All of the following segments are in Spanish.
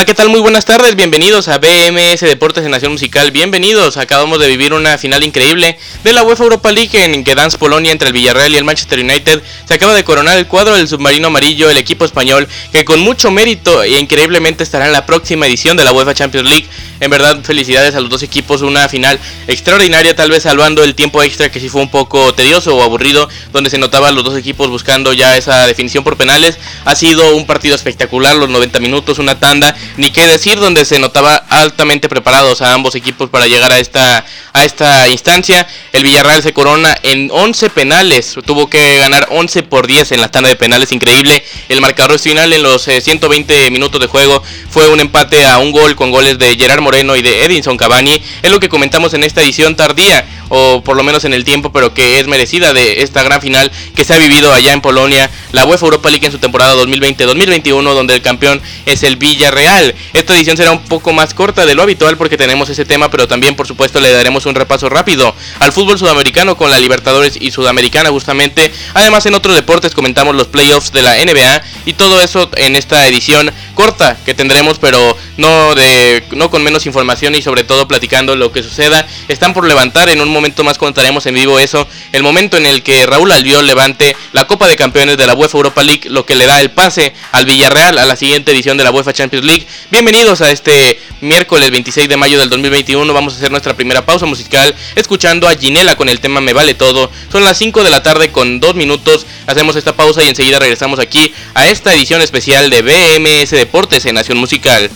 Hola, ¿qué tal? Muy buenas tardes, bienvenidos a BMS Deportes en Nación Musical, bienvenidos, acabamos de vivir una final increíble de la UEFA Europa League en Dance Polonia entre el Villarreal y el Manchester United se acaba de coronar el cuadro del submarino amarillo, el equipo español, que con mucho mérito e increíblemente estará en la próxima edición de la UEFA Champions League. En verdad, felicidades a los dos equipos, una final extraordinaria, tal vez salvando el tiempo extra que sí fue un poco tedioso o aburrido, donde se notaban los dos equipos buscando ya esa definición por penales. Ha sido un partido espectacular, los 90 minutos, una tanda, ni qué decir, donde se notaba altamente preparados a ambos equipos para llegar a esta, a esta instancia. El Villarreal se corona en 11 penales, tuvo que ganar 11 por 10 en la tanda de penales, increíble. El marcador final en los 120 eh, minutos de juego fue un empate a un gol con goles de Gerard Moreno y de Edinson Cavani. Es lo que comentamos en esta edición tardía, o por lo menos en el tiempo, pero que es merecida de esta gran final que se ha vivido allá en Polonia, la UEFA Europa League en su temporada 2020-2021, donde el campeón es el Villarreal. Esta edición será un poco más corta de lo habitual porque tenemos ese tema, pero también por supuesto le daremos un repaso rápido al fútbol sudamericano con la Libertadores y Sudamericana justamente. Además en otros deportes comentamos los playoffs de la NBA y todo eso en esta edición corta que tendremos, pero no de no con menos información y sobre todo platicando lo que suceda. Están por levantar, en un momento más contaremos en vivo eso, el momento en el que Raúl Albiol levante la Copa de Campeones de la UEFA Europa League, lo que le da el pase al Villarreal a la siguiente edición de la UEFA Champions League. Bienvenidos a este miércoles 26 de mayo del 2021. Vamos a hacer nuestra primera pausa musical escuchando a Ginela con el tema Me Vale Todo. Son las 5 de la tarde con 2 minutos. Hacemos esta pausa y enseguida regresamos aquí a esta edición especial de BMS Deportes en Nación Musical.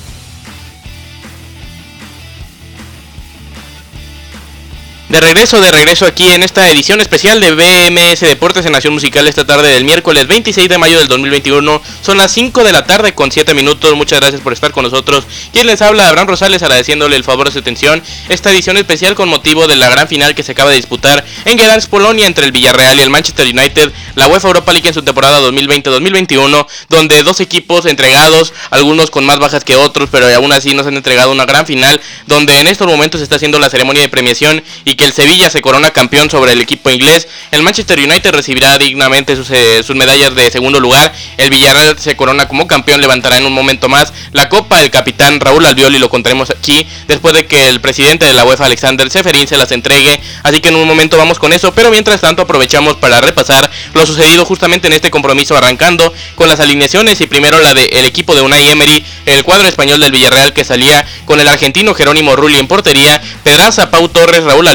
De regreso, de regreso aquí en esta edición especial de BMS Deportes en Nación Musical esta tarde del miércoles 26 de mayo del 2021. Son las 5 de la tarde con 7 minutos. Muchas gracias por estar con nosotros. Quien les habla, Abraham Rosales, agradeciéndole el favor de su atención. Esta edición especial con motivo de la gran final que se acaba de disputar en Gdansk, Polonia, entre el Villarreal y el Manchester United, la UEFA Europa League en su temporada 2020-2021, donde dos equipos entregados, algunos con más bajas que otros, pero aún así nos han entregado una gran final, donde en estos momentos se está haciendo la ceremonia de premiación y que el Sevilla se corona campeón sobre el equipo inglés. El Manchester United recibirá dignamente sus, eh, sus, medallas de segundo lugar. El Villarreal se corona como campeón, levantará en un momento más la copa. El capitán Raúl Albioli lo contaremos aquí después de que el presidente de la UEFA, Alexander Seferín, se las entregue. Así que en un momento vamos con eso. Pero mientras tanto aprovechamos para repasar lo sucedido justamente en este compromiso arrancando con las alineaciones y primero la del equipo de Unai Emery, el cuadro español del Villarreal que salía con el argentino Jerónimo Rulli en portería, Pedraza, Pau Torres, Raúl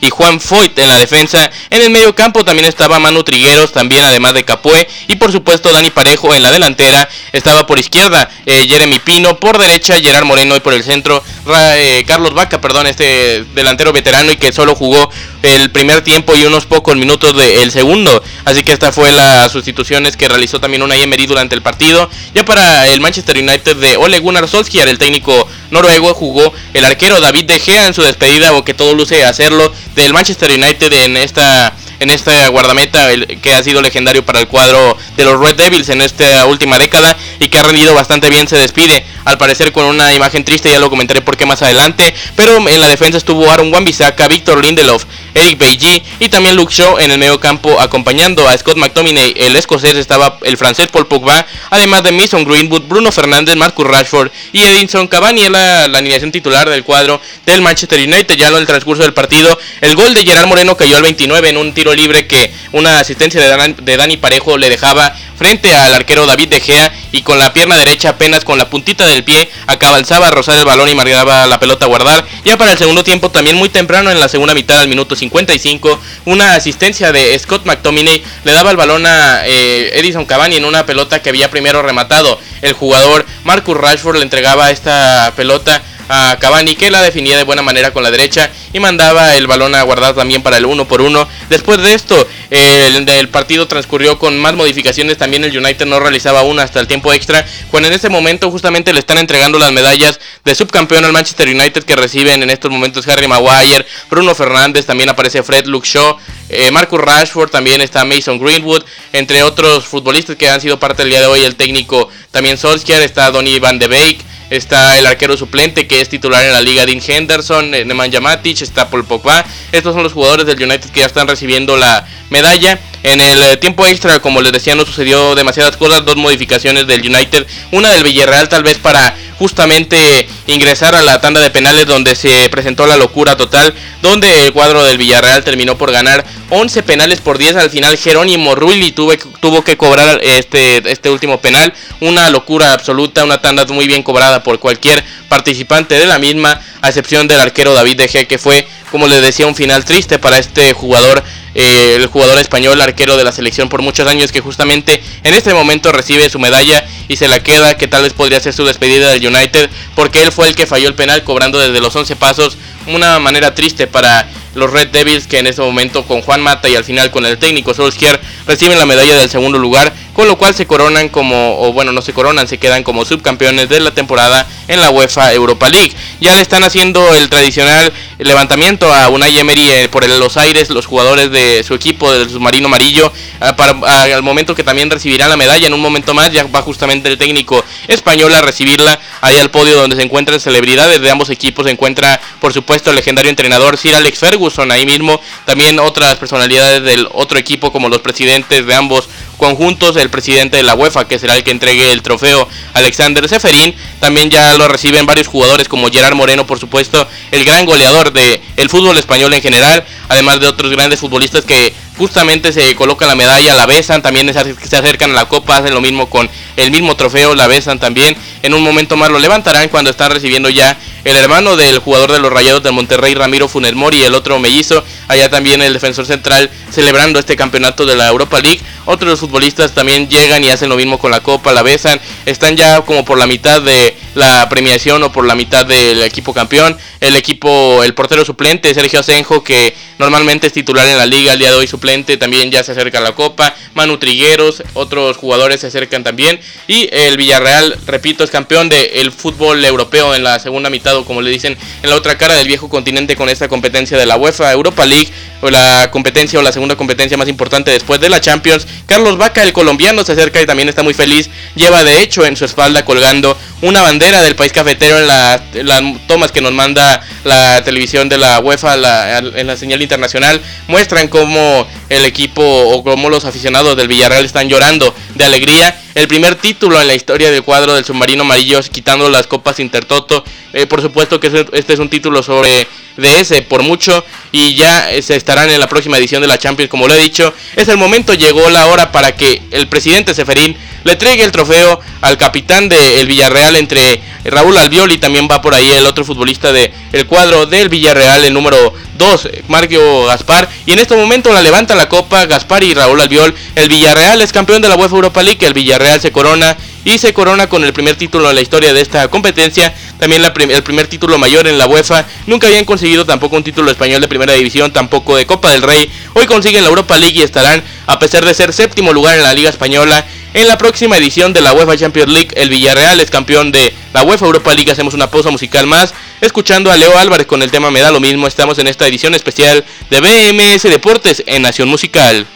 Y Juan Foyt en la defensa. En el medio campo también estaba Manu Trigueros, también además de Capué. Y por supuesto Dani Parejo en la delantera. Estaba por izquierda eh, Jeremy Pino, por derecha Gerard Moreno y por el centro eh, Carlos Vaca, perdón, este delantero veterano y que solo jugó el primer tiempo y unos pocos minutos del segundo. Así que esta fue las sustituciones que realizó también una Emery durante el partido. Ya para el Manchester United de Ole Gunnar Solskjaer, el técnico noruego, jugó el arquero David De Gea en su despedida, o que todo luce hacerlo, del Manchester United en esta en esta guardameta que ha sido legendario para el cuadro de los Red Devils en esta última década y que ha rendido bastante bien se despide al parecer con una imagen triste ya lo comentaré por qué más adelante pero en la defensa estuvo Aaron Wan-Bissaka, Víctor Lindelof, Eric Beiji y también Luke Shaw en el medio campo acompañando a Scott McTominay el escocés estaba el francés Paul Pogba además de Mason Greenwood, Bruno Fernández, Marcus Rashford y Edinson Cavani en la, la titular del cuadro del Manchester United. Ya en el transcurso del partido el gol de Gerard Moreno cayó al 29 en un tiro libre que una asistencia de, Dani Parejo le dejaba frente al arquero David De Gea y con la pierna derecha apenas con la puntita del pie acabalzaba a rozar el balón y marcaba la pelota a guardar. Ya para el segundo tiempo también muy temprano en la segunda mitad al minuto 55 una asistencia de Scott McTominay le daba el balón a eh, Edison Cavani en una pelota que había primero rematado el jugador Marcus Rashford le entregaba esta pelota a Cavani que la definía de buena manera con la derecha y mandaba el balón a guardar también para el uno por uno. Después de esto, el, el, partido transcurrió con más modificaciones. También el United no realizaba una hasta el tiempo extra. Cuando en ese momento justamente le están entregando las medallas de subcampeón al Manchester United que reciben en estos momentos Harry Maguire, Bruno Fernández, también aparece Fred Luke Shaw, eh, Marcus Rashford, también está Mason Greenwood, entre otros futbolistas que han sido parte del día de hoy. El técnico también Solskjaer, está Donny Van de Beek está el arquero suplente que es titular en la liga, Dean Henderson, eh, Nemanja Matic, está Paul Pogba. Estos son los jugadores del United que ya están recibiendo la medalla. En el eh, tiempo extra, como les decía, no sucedió demasiadas cosas, dos modificaciones del United, una del Villarreal tal vez para justamente ingresar a la tanda de penales donde se presentó la locura total, donde el cuadro del Villarreal terminó por ganar 11 penales por 10. Al final Jerónimo tuvo, tuvo que cobrar este, este último penal, una locura absoluta, una tanda muy bien cobrada por cualquier participante de la misma, a excepción del arquero David De Gea, que fue, como les decía, un final triste para este jugador eh, el jugador español, arquero de la selección por muchos años, que justamente en este momento recibe su medalla y se la queda, que tal vez podría ser su despedida del United, porque él fue el que falló el penal cobrando desde los 11 pasos, una manera triste para los Red Devils que en este momento con Juan Mata y al final con el técnico Solskjaer reciben la medalla del segundo lugar, con lo cual se coronan como, o bueno, no se coronan, se quedan como subcampeones de la temporada en la UEFA Europa League. Ya le están haciendo el tradicional levantamiento a Unai Emery eh, por los aires, los jugadores de su equipo del submarino amarillo, ah, para, ah, al momento que también recibirán la medalla. En un momento más, ya va justamente el técnico español a recibirla ahí al podio donde se encuentran celebridades de ambos equipos, se encuentra por supuesto el legendario entrenador Sir Alex Ferguson, ahí mismo, también otras personalidades del otro equipo como los presidentes de ambos conjuntos, el presidente de la UEFA, que será el que entregue el trofeo, Alexander Seferín, también ya lo reciben varios jugadores como Gerard Moreno, por supuesto, el gran goleador del el fútbol español en general, además de otros grandes futbolistas que justamente se colocan la medalla, la besan, también se acercan a la copa, hacen lo mismo con el mismo trofeo, la besan también, en un momento más lo levantarán cuando están recibiendo ya el hermano del jugador de los Rayados de Monterrey, Ramiro Funes Mori, el otro mellizo, allá también el defensor central celebrando este campeonato de la Europa League. Otros futbolistas también llegan y hacen lo mismo con la copa, la besan, están ya como por la mitad de la premiación o por la mitad del equipo campeón. El equipo, el portero suplente, Sergio Asenjo, que normalmente es titular en la liga, al día de hoy suplente, también ya se acerca a la copa. Manu Trigueros, otros jugadores se acercan también. Y el Villarreal, repito, es campeón del fútbol europeo en la segunda mitad o como le dicen en la otra cara del viejo continente con esta competencia de la UEFA Europa League o la competencia o la segunda competencia más importante después de la Champions. Carlos Vaca, el colombiano, se acerca y también está muy feliz. Lleva de hecho en su espalda colgando una bandera del país cafetero en las tomas que nos manda la televisión de la UEFA en la señal internacional. Muestran cómo el equipo o cómo los aficionados del Villarreal están llorando alegría. El primer título en la historia del cuadro del submarino amarillo, quitando las copas Intertoto. Eh, por supuesto que este es un título sobre DS por mucho y ya se estarán en la próxima edición de la Champions como lo he dicho. Es el momento, llegó la hora para que el presidente Seferín le entregue el trofeo al capitán del Villarreal entre Raúl Albiol y también va por ahí el otro futbolista del el cuadro del Villarreal, el número 2, Mario Gaspar. Y en este momento la levanta la copa Gaspar y Raúl Albiol. El Villarreal es campeón de la UEFA Europa League, el Villarreal se corona y se corona con el primer título en la historia de esta competencia, también el primer título mayor en la UEFA, nunca habían conseguido tampoco un título español de primera división, tampoco de Copa del Rey, hoy consiguen la Europa League y estarán, a pesar de ser séptimo lugar en la Liga Española, en la próxima edición de la UEFA Champions League, el Villarreal es campeón de la UEFA Europa League, hacemos una pausa musical más, escuchando a Leo Álvarez con el tema Me da lo mismo, estamos en esta edición especial de BMS Deportes en Nación Musical.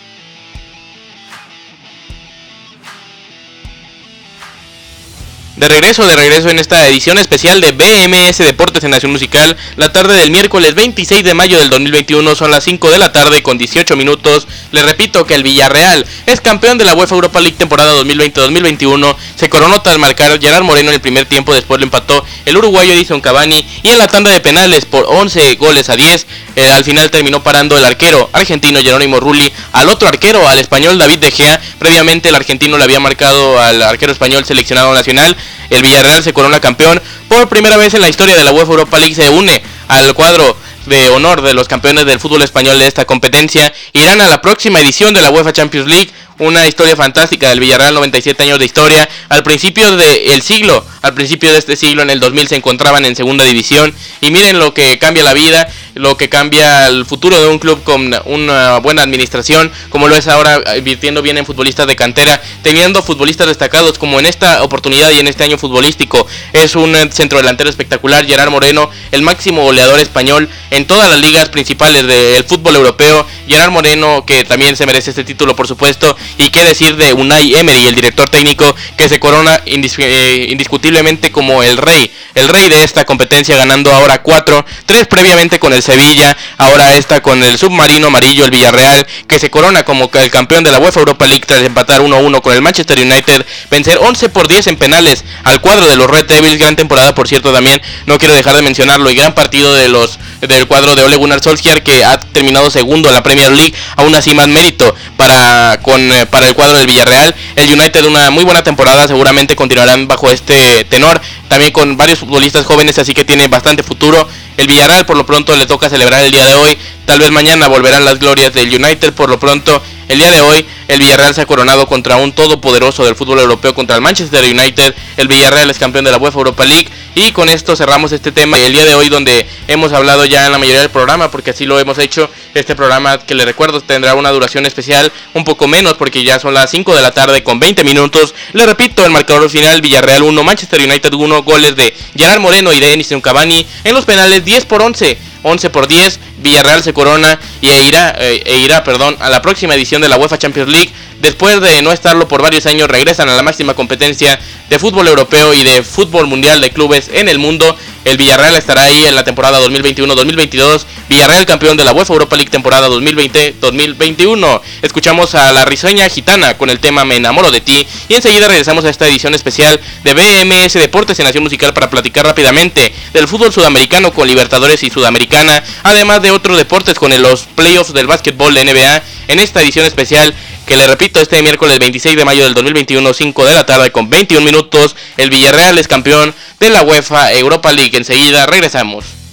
De regreso, de regreso en esta edición especial de BMS Deportes en Nación Musical, la tarde del miércoles 26 de mayo del 2021 son las 5 de la tarde con 18 minutos. Les repito que el Villarreal es campeón de la UEFA Europa League temporada 2020-2021. Se coronó tras marcar Gerard Moreno en el primer tiempo, después lo empató el uruguayo Edison Cavani y en la tanda de penales por 11 goles a 10. Eh, al final terminó parando el arquero argentino Jerónimo Rulli al otro arquero, al español David De Gea. Previamente el argentino le había marcado al arquero español seleccionado nacional el Villarreal se corona campeón. Por primera vez en la historia de la UEFA Europa League se une al cuadro de honor de los campeones del fútbol español de esta competencia. Irán a la próxima edición de la UEFA Champions League una historia fantástica del Villarreal, 97 años de historia. Al principio del siglo, al principio de este siglo, en el 2000, se encontraban en segunda división. Y miren lo que cambia la vida, lo que cambia el futuro de un club con una buena administración, como lo es ahora, invirtiendo bien en futbolistas de cantera, teniendo futbolistas destacados, como en esta oportunidad y en este año futbolístico. Es un centro delantero espectacular, Gerard Moreno, el máximo goleador español en todas las ligas principales del fútbol europeo. Gerard Moreno, que también se merece este título, por supuesto, y qué decir de Unai Emery, el director técnico que se corona eh, indiscutiblemente como el rey, el rey de esta competencia, ganando ahora cuatro, tres previamente con el Sevilla, ahora esta con el submarino amarillo, el Villarreal, que se corona como el campeón de la UEFA Europa League tras empatar 1-1 con el Manchester United, vencer 11 por 10 en penales al cuadro de los Red Devils, gran temporada por cierto también, no quiero dejar de mencionarlo, y gran partido de los del cuadro de Ole Gunnar Solskjaer que ha terminado segundo en la Premier League, aún así más mérito para con eh, para el cuadro del Villarreal. El United una muy buena temporada, seguramente continuarán bajo este tenor, también con varios futbolistas jóvenes, así que tiene bastante futuro. El Villarreal por lo pronto le toca celebrar el día de hoy, tal vez mañana volverán las glorias del United, por lo pronto el día de hoy el Villarreal se ha coronado contra un todopoderoso del fútbol europeo contra el Manchester United. El Villarreal es campeón de la UEFA Europa League. Y con esto cerramos este tema el día de hoy donde hemos hablado ya en la mayoría del programa porque así lo hemos hecho. Este programa que le recuerdo tendrá una duración especial un poco menos porque ya son las 5 de la tarde con 20 minutos. Le repito, el marcador final Villarreal 1, Manchester United 1, goles de Gerard Moreno y de Enison Cavani. En los penales 10 por 11. 11 por 10, Villarreal se corona y e irá, eh, e irá perdón, a la próxima edición de la UEFA Champions League. Después de no estarlo por varios años, regresan a la máxima competencia de fútbol europeo y de fútbol mundial de clubes en el mundo. El Villarreal estará ahí en la temporada 2021-2022. Villarreal campeón de la UEFA Europa League temporada 2020-2021. Escuchamos a la risueña gitana con el tema Me enamoro de ti. Y enseguida regresamos a esta edición especial de BMS Deportes en Nación Musical para platicar rápidamente del fútbol sudamericano con Libertadores y Además de otros deportes con los playoffs del básquetbol de NBA. En esta edición especial que le repito, este miércoles 26 de mayo del 2021, 5 de la tarde con 21 minutos, el Villarreal es campeón de la UEFA Europa League. Enseguida regresamos.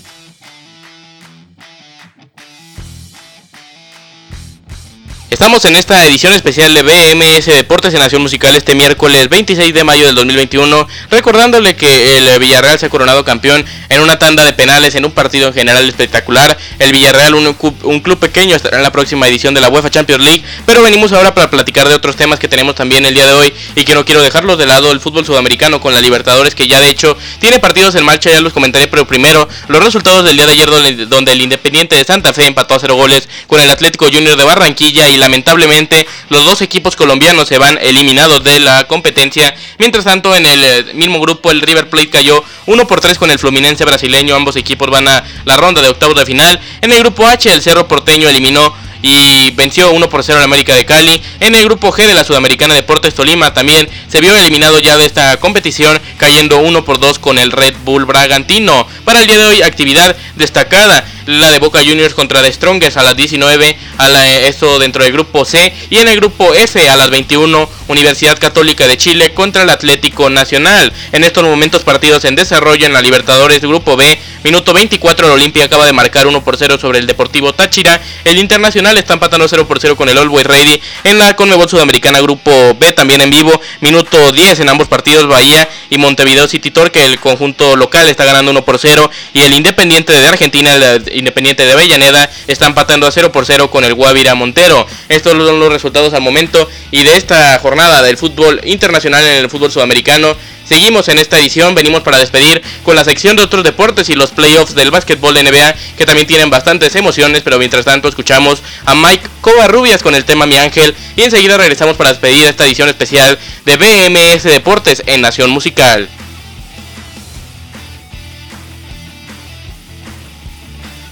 Estamos en esta edición especial de BMS Deportes en Nación Musical este miércoles 26 de mayo del 2021, recordándole que el Villarreal se ha coronado campeón en una tanda de penales en un partido en general espectacular. El Villarreal, un, un, club pequeño, estará en la próxima edición de la UEFA Champions League, pero venimos ahora para platicar de otros temas que tenemos también el día de hoy y que no quiero dejarlos de lado, el fútbol sudamericano con la Libertadores que ya de hecho tiene partidos en marcha, ya los comentaré, pero primero los resultados del día de ayer donde, el Independiente de Santa Fe empató a cero goles con el Atlético Junior de Barranquilla y lamentablemente los dos equipos colombianos se van eliminados de la competencia. Mientras tanto, en el eh, mismo grupo, el River Plate cayó 1 por 3 con el Fluminense brasileño. Ambos equipos van a la ronda de octavos de final. En el grupo H, el Cerro Porteño eliminó y venció 1 por 0 al América de Cali. En el grupo G de la Sudamericana Deportes Tolima también se vio eliminado ya de esta competición, cayendo 1 por 2 con el Red Bull Bragantino. Para el día de hoy, actividad destacada la de Boca Juniors contra The Strongest a las 19, a la, esto dentro del grupo C, y en el grupo F a las 21, Universidad Católica de Chile contra el Atlético Nacional. En estos momentos partidos en desarrollo en la Libertadores grupo B, minuto 24, el Olimpia acaba de marcar 1 por 0 sobre el Deportivo Táchira, el Internacional está empatando 0 por 0 con el Always Ready, en la Conmebol Sudamericana grupo B también en vivo, minuto 10 en ambos partidos, Bahía y Montevideo City Torque, el conjunto local está ganando 1 por 0, y el Independiente de Argentina, Independiente de Avellaneda está empatando a 0 por 0 con el Guavira Montero. Estos son los resultados al momento y de esta jornada del fútbol internacional en el fútbol sudamericano. Seguimos en esta edición, venimos para despedir con la sección de otros deportes y los playoffs del básquetbol de NBA que también tienen bastantes emociones, pero mientras tanto escuchamos a Mike Covarrubias con el tema Mi Ángel y enseguida regresamos para despedir esta edición especial de BMS Deportes en Nación Musical.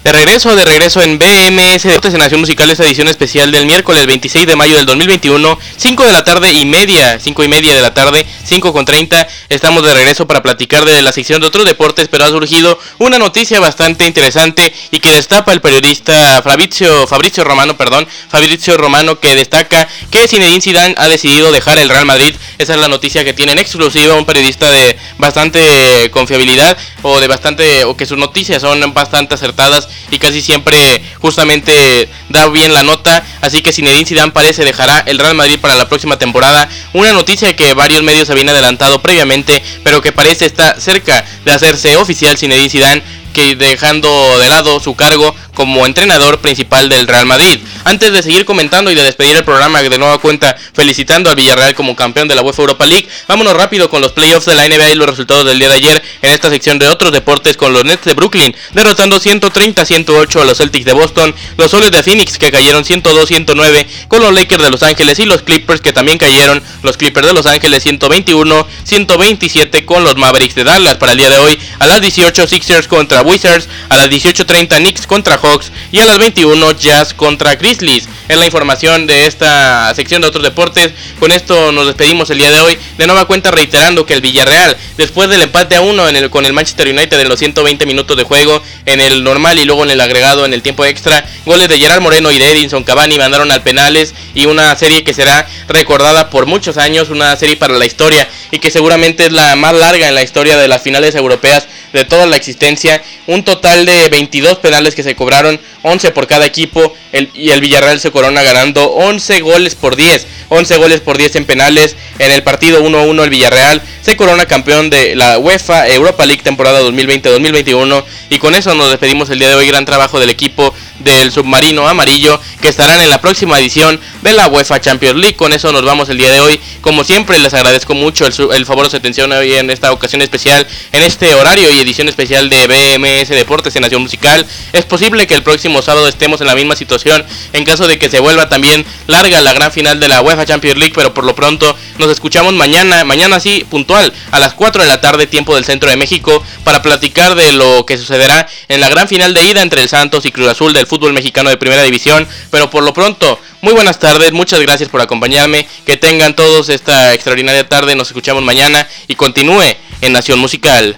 De regreso, de regreso en BMS Deportes en Nación Musical, esta edición especial del miércoles 26 de mayo del 2021, 5 de la tarde y media, 5 y media de la tarde, 5 con 30. Estamos de regreso para platicar de la sección de otros deportes, pero ha surgido una noticia bastante interesante y que destapa el periodista Fabrizio, Fabrizio Romano, perdón, Fabrizio Romano, que destaca que Zinedine Zidane ha decidido dejar el Real Madrid. Esa es la noticia que tiene en exclusiva un periodista de bastante confiabilidad o de bastante o que sus noticias son bastante acertadas y casi siempre justamente da bien la nota. Así que Zinedine Zidane parece dejará el Real Madrid para la próxima temporada. Una noticia que varios medios habían adelantado previamente, pero que parece estar cerca de hacerse oficial Zinedine Zidane que dejando de lado su cargo como entrenador principal del Real Madrid. Antes de seguir comentando y de despedir el programa de nueva cuenta felicitando al Villarreal como campeón de la UEFA Europa League, vámonos rápido con los playoffs de la NBA y los resultados del día de ayer en esta sección de otros deportes con los Nets de Brooklyn derrotando 130-108 a los Celtics de Boston, los Soles de Phoenix que cayeron 102-109 con los Lakers de Los Ángeles y los Clippers que también cayeron, los Clippers de Los Ángeles 121-127 con los Mavericks de Dallas para el día de hoy a las 18 Sixers contra Wizards, a las 18.30 Knicks contra Hawks y a las 21 Jazz contra Grizzlies. Es la información de esta sección de otros deportes. Con esto nos despedimos el día de hoy. De nueva cuenta reiterando que el Villarreal, después del empate a uno en el, con el Manchester United en los 120 minutos de juego, en el normal y luego en el agregado en el tiempo extra, goles de Gerard Moreno y de Edinson Cavani mandaron al penales y una serie que será recordada por muchos años, una serie para la historia y que seguramente es la más larga en la historia de las finales europeas de toda la existencia. Un total de 22 penales que se cobraron, 11 por cada equipo y el Villarreal se corona ganando 11 goles por 10. 11 goles por 10 en penales. En el partido 1-1 el Villarreal se corona campeón de la UEFA Europa League temporada 2020-2021. Y con eso nos despedimos el día de hoy. Gran trabajo del equipo del submarino amarillo que estarán en la próxima edición de la UEFA Champions League. Con eso nos vamos el día de hoy. Como siempre les agradezco mucho el, favor de su atención hoy en esta ocasión especial, en este horario y edición especial de BMS Deportes en Nación Musical. Es posible que el próximo sábado estemos en la misma situación en caso de que se vuelva también larga la gran final de la UEFA Champions League, pero por lo pronto nos escuchamos mañana, mañana sí, puntual, a las 4 de la tarde, tiempo del centro de México, para platicar de lo que sucederá en la gran final de ida entre el Santos y Cruz Azul del fútbol mexicano de primera división, pero por lo pronto, muy buenas tardes, muchas gracias por acompañarme, que tengan todos esta extraordinaria tarde, nos escuchamos mañana y continúe en Nación Musical.